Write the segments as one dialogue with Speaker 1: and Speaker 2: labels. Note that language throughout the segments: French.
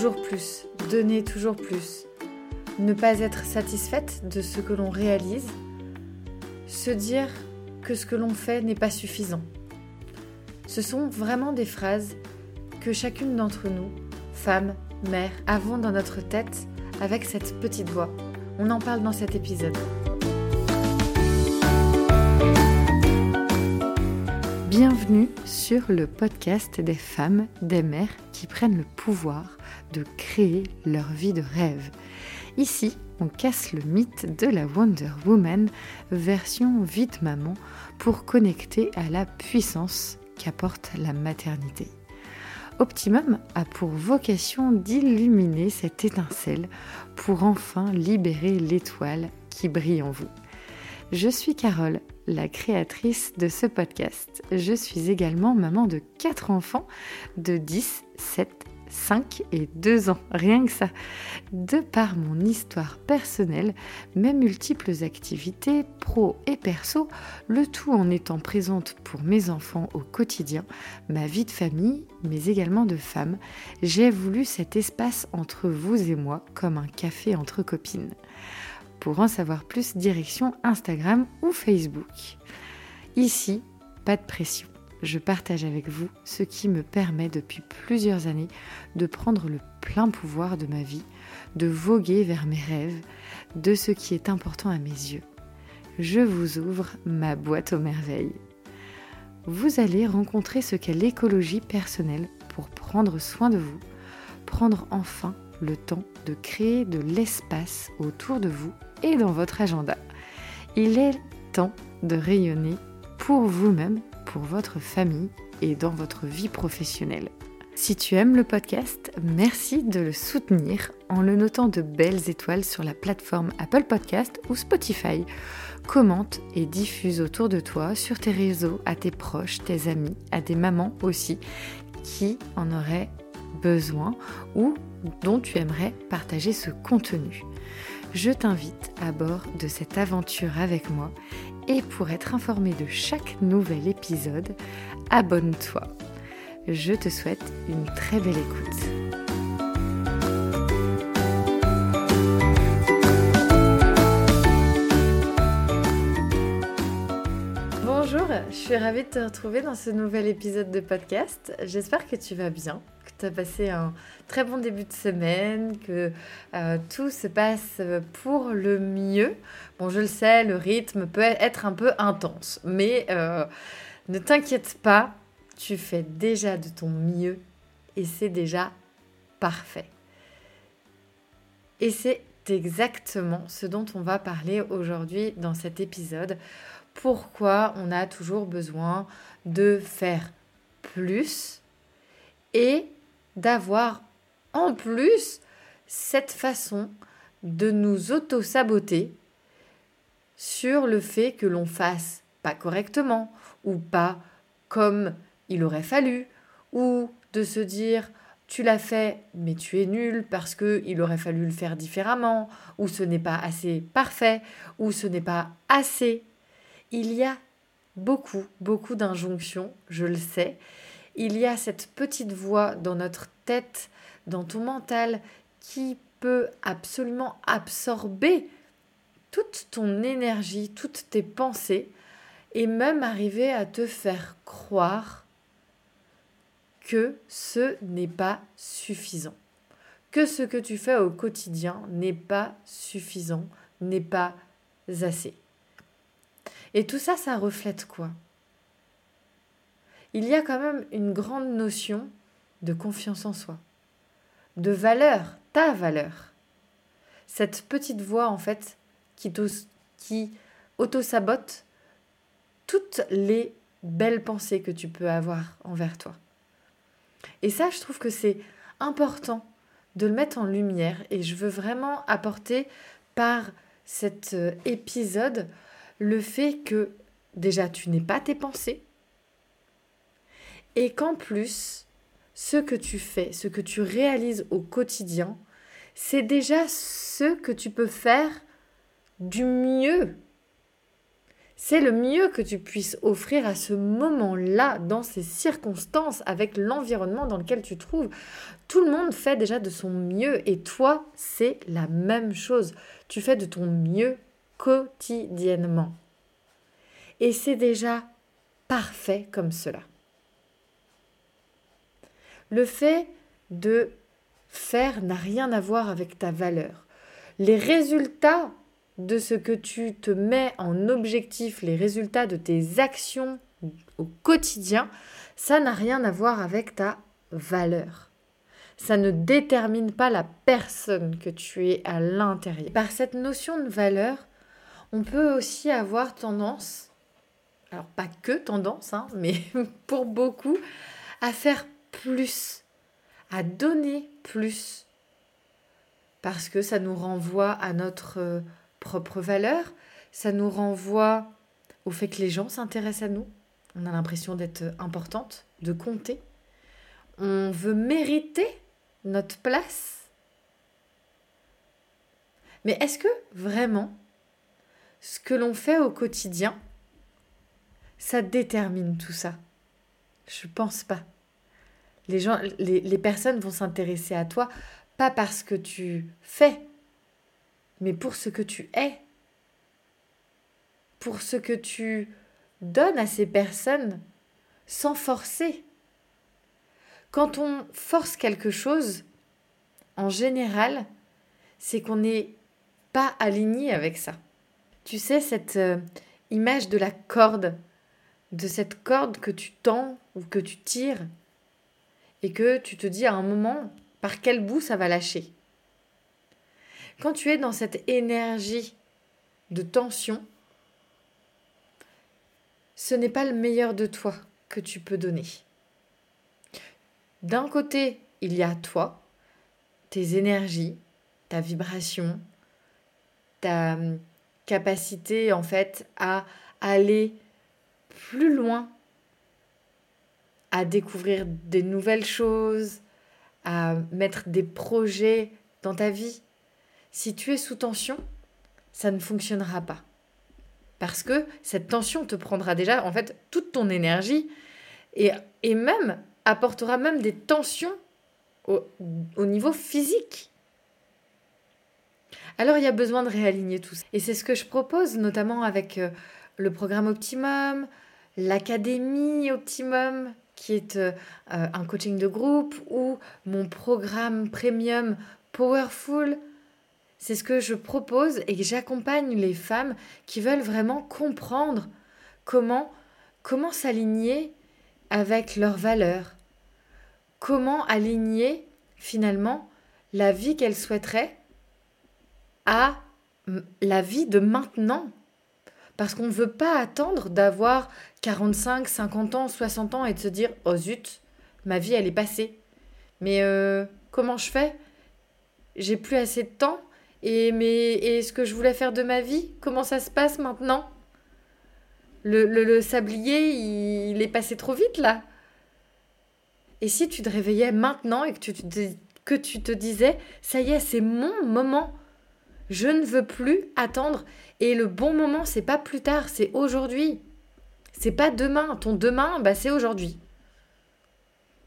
Speaker 1: toujours plus, donner toujours plus, ne pas être satisfaite de ce que l'on réalise, se dire que ce que l'on fait n'est pas suffisant. Ce sont vraiment des phrases que chacune d'entre nous, femmes, mères, avons dans notre tête avec cette petite voix. On en parle dans cet épisode. Bienvenue sur le podcast des femmes, des mères qui prennent le pouvoir de créer leur vie de rêve. Ici, on casse le mythe de la Wonder Woman version vite maman pour connecter à la puissance qu'apporte la maternité. Optimum a pour vocation d'illuminer cette étincelle pour enfin libérer l'étoile qui brille en vous. Je suis Carole, la créatrice de ce podcast. Je suis également maman de 4 enfants de 10, 7 5 et 2 ans, rien que ça. De par mon histoire personnelle, mes multiples activités, pro et perso, le tout en étant présente pour mes enfants au quotidien, ma vie de famille, mais également de femme, j'ai voulu cet espace entre vous et moi comme un café entre copines. Pour en savoir plus, direction Instagram ou Facebook. Ici, pas de pression je partage avec vous ce qui me permet depuis plusieurs années de prendre le plein pouvoir de ma vie, de voguer vers mes rêves, de ce qui est important à mes yeux. Je vous ouvre ma boîte aux merveilles. Vous allez rencontrer ce qu'est l'écologie personnelle pour prendre soin de vous, prendre enfin le temps de créer de l'espace autour de vous et dans votre agenda. Il est temps de rayonner pour vous-même pour votre famille et dans votre vie professionnelle. Si tu aimes le podcast, merci de le soutenir en le notant de belles étoiles sur la plateforme Apple Podcast ou Spotify. Commente et diffuse autour de toi, sur tes réseaux, à tes proches, tes amis, à des mamans aussi, qui en auraient besoin ou dont tu aimerais partager ce contenu. Je t'invite à bord de cette aventure avec moi et pour être informé de chaque nouvel épisode, abonne-toi. Je te souhaite une très belle écoute. Bonjour, je suis ravie de te retrouver dans ce nouvel épisode de podcast. J'espère que tu vas bien, tu as passé un très bon début de semaine, que euh, tout se passe pour le mieux. Bon, je le sais, le rythme peut être un peu intense, mais euh, ne t'inquiète pas, tu fais déjà de ton mieux et c'est déjà parfait. Et c'est exactement ce dont on va parler aujourd'hui dans cet épisode. Pourquoi on a toujours besoin de faire plus et d'avoir en plus cette façon de nous auto-saboter sur le fait que l'on fasse pas correctement ou pas comme il aurait fallu ou de se dire tu l'as fait mais tu es nul parce que il aurait fallu le faire différemment ou ce n'est pas assez parfait ou ce n'est pas assez. Il y a beaucoup beaucoup d'injonctions, je le sais. Il y a cette petite voix dans notre tête, dans ton mental qui peut absolument absorber toute ton énergie, toutes tes pensées, et même arriver à te faire croire que ce n'est pas suffisant, que ce que tu fais au quotidien n'est pas suffisant, n'est pas assez. Et tout ça, ça reflète quoi? Il y a quand même une grande notion de confiance en soi, de valeur, ta valeur. Cette petite voix, en fait, qui, auto-sabote toutes les belles pensées que tu peux avoir envers toi. Et ça, je trouve que c'est important de le mettre en lumière et je veux vraiment apporter par cet euh, épisode le fait que déjà tu n'es pas tes pensées et qu'en plus ce que tu fais, ce que tu réalises au quotidien, c'est déjà ce que tu peux faire du mieux. C'est le mieux que tu puisses offrir à ce moment-là, dans ces circonstances, avec l'environnement dans lequel tu te trouves. Tout le monde fait déjà de son mieux et toi, c'est la même chose. Tu fais de ton mieux quotidiennement. Et c'est déjà parfait comme cela. Le fait de faire n'a rien à voir avec ta valeur. Les résultats de ce que tu te mets en objectif, les résultats de tes actions au quotidien, ça n'a rien à voir avec ta valeur. Ça ne détermine pas la personne que tu es à l'intérieur. Par cette notion de valeur, on peut aussi avoir tendance, alors pas que tendance, hein, mais pour beaucoup, à faire plus, à donner plus, parce que ça nous renvoie à notre euh, propre valeur, ça nous renvoie au fait que les gens s'intéressent à nous, on a l'impression d'être importante, de compter, on veut mériter notre place. Mais est-ce que vraiment ce que l'on fait au quotidien, ça détermine tout ça? Je pense pas. Les, gens, les, les personnes vont s'intéresser à toi pas parce que tu fais, mais pour ce que tu es, pour ce que tu donnes à ces personnes sans forcer. Quand on force quelque chose, en général, c'est qu'on n'est pas aligné avec ça. Tu sais, cette euh, image de la corde, de cette corde que tu tends ou que tu tires, et que tu te dis à un moment par quel bout ça va lâcher. Quand tu es dans cette énergie de tension, ce n'est pas le meilleur de toi que tu peux donner. D'un côté, il y a toi, tes énergies, ta vibration, ta hum, capacité en fait à aller plus loin, à découvrir des nouvelles choses, à mettre des projets dans ta vie. Si tu es sous tension, ça ne fonctionnera pas. Parce que cette tension te prendra déjà en fait toute ton énergie et, et même apportera même des tensions au, au niveau physique. Alors il y a besoin de réaligner tout ça. Et c'est ce que je propose notamment avec euh, le programme Optimum, l'académie Optimum, qui est euh, un coaching de groupe, ou mon programme premium Powerful. C'est ce que je propose et j'accompagne les femmes qui veulent vraiment comprendre comment, comment s'aligner avec leurs valeurs, comment aligner finalement la vie qu'elles souhaiteraient à la vie de maintenant. Parce qu'on ne veut pas attendre d'avoir 45, 50 ans, 60 ans et de se dire Oh zut, ma vie elle est passée. Mais euh, comment je fais? J'ai plus assez de temps et, mais, et ce que je voulais faire de ma vie, comment ça se passe maintenant? Le, le, sablier, il, est passé trop vite là. Et si tu te réveillais maintenant et que tu te disais Ça y est, c'est mon moment je ne veux plus attendre. Et le bon moment, c'est pas plus tard, c'est aujourd'hui. C'est pas demain. Ton demain, bah, c'est aujourd'hui.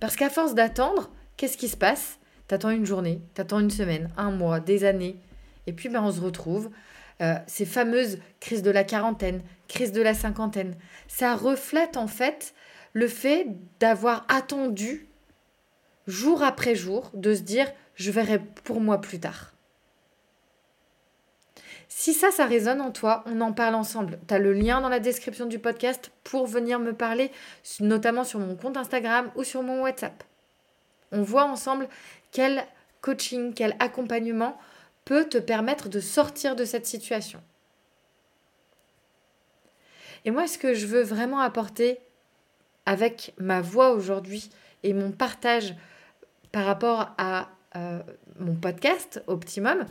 Speaker 1: Parce qu'à force d'attendre, qu'est-ce qui se passe? T'attends une journée, t'attends une semaine, un mois, des années. Et puis, ben, on se retrouve. Euh, ces fameuses crises de la quarantaine, crises de la cinquantaine. Ça reflète en fait le fait d'avoir attendu jour après jour, de se dire je verrai pour moi plus tard. Si ça, ça résonne en toi, on en parle ensemble. Tu as le lien dans la description du podcast pour venir me parler, notamment sur mon compte Instagram ou sur mon WhatsApp. On voit ensemble quel coaching, quel accompagnement peut te permettre de sortir de cette situation. Et moi, ce que je veux vraiment apporter avec ma voix aujourd'hui et mon partage par rapport à euh, mon podcast Optimum,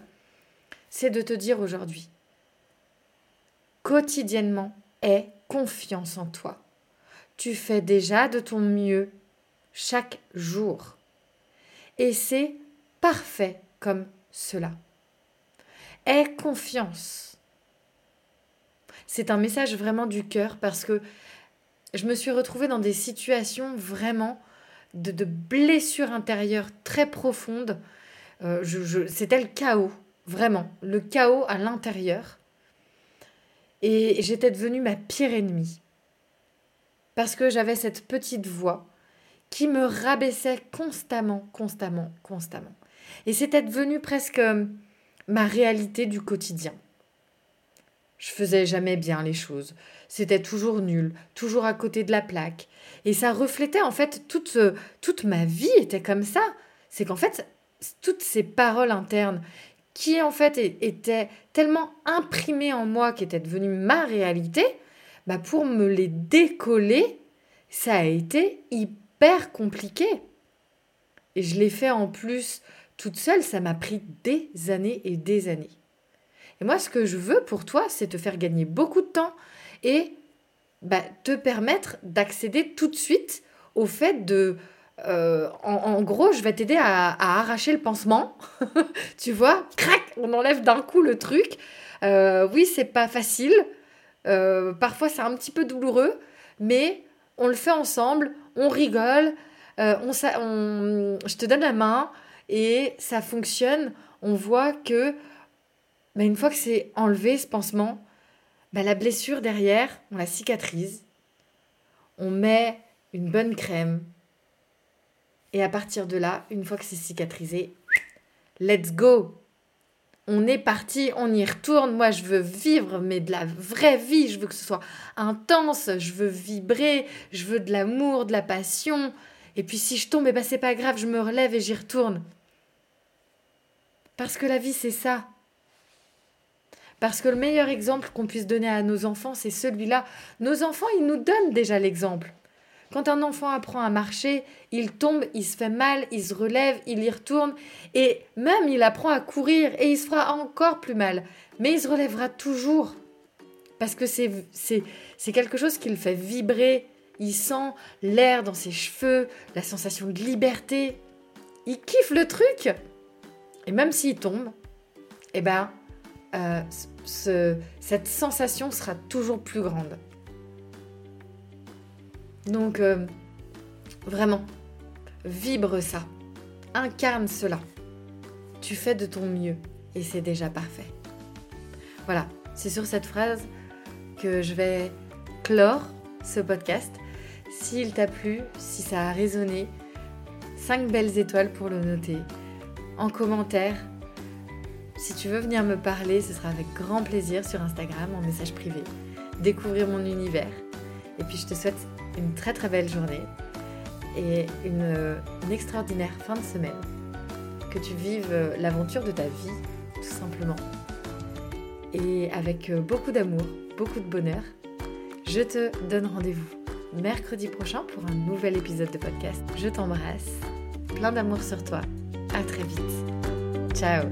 Speaker 1: c'est de te dire aujourd'hui, quotidiennement, aie confiance en toi. Tu fais déjà de ton mieux chaque jour. Et c'est parfait comme cela. Aie confiance. c'est un message vraiment du cœur parce que je me suis retrouvée dans des situations vraiment de, de blessures intérieures très profondes. Euh, c'était le chaos, vraiment, le chaos à l'intérieur. Et j'étais devenue ma pire ennemie. Parce que j'avais cette petite voix qui me rabaissait constamment, constamment, constamment. Et c'était devenu presque euh, ma réalité du quotidien. Je faisais jamais bien les choses. C'était toujours nul, toujours à côté de la plaque. Et ça reflétait en fait toute, euh, toute ma vie était comme ça. C'est qu'en fait, toutes ces paroles internes qui en fait étaient tellement imprimées en moi, qui étaient devenues ma réalité, bah pour me les décoller, ça a été hyper compliqué. Et je l'ai fait en plus toute seule, ça m'a pris des années et des années. Et moi, ce que je veux pour toi, c'est te faire gagner beaucoup de temps et bah, te permettre d'accéder tout de suite au fait de euh, en, gros, je vais t'aider à, arracher le pansement. tu vois, crac, on enlève d'un coup le truc. Euh, oui, c'est pas facile. Euh, parfois, c'est un petit peu douloureux, mais on le fait ensemble, on rigole, on, je te donne la main et ça fonctionne. On voit que bah, une fois que c'est enlevé ce pansement, bah, la blessure derrière, on la cicatrise. On met une bonne crème, et à partir de là, une fois que c'est cicatrisé, let's go on est parti, on y retourne. Moi, je veux vivre, mais de la vraie vie. Je veux que ce soit intense. Je veux vibrer. Je veux de l'amour, de la passion. Et puis, si je tombe, eh ben, c'est pas grave. Je me relève et j'y retourne. Parce que la vie, c'est ça. Parce que le meilleur exemple qu'on puisse donner à nos enfants, c'est celui-là. Nos enfants, ils nous donnent déjà l'exemple. Quand un enfant apprend à marcher, il tombe, il se fait mal, il se relève, il y retourne, et même il apprend à courir et il se fera encore plus mal. Mais il se relèvera toujours. Parce que c'est, quelque chose qui le fait vibrer. Il sent l'air dans ses cheveux, la sensation de liberté. Il kiffe le truc. Et même s'il tombe, eh ben, euh, cette sensation sera toujours plus grande. Donc, euh, vraiment, vibre ça, incarne cela. Tu fais de ton mieux et c'est déjà parfait. Voilà, c'est sur cette phrase que je vais clore ce podcast. S'il t'a plu, si ça a résonné, 5 belles étoiles pour le noter. En commentaire, si tu veux venir me parler, ce sera avec grand plaisir sur Instagram en message privé. Découvrir mon univers. Et puis je te souhaite une très très belle journée et une, extraordinaire fin de semaine. Que tu vives l'aventure de ta vie, tout simplement. Et avec beaucoup d'amour, beaucoup de bonheur, je te donne rendez-vous mercredi prochain pour un nouvel épisode de podcast. Je t'embrasse, plein d'amour sur toi. À très vite. Ciao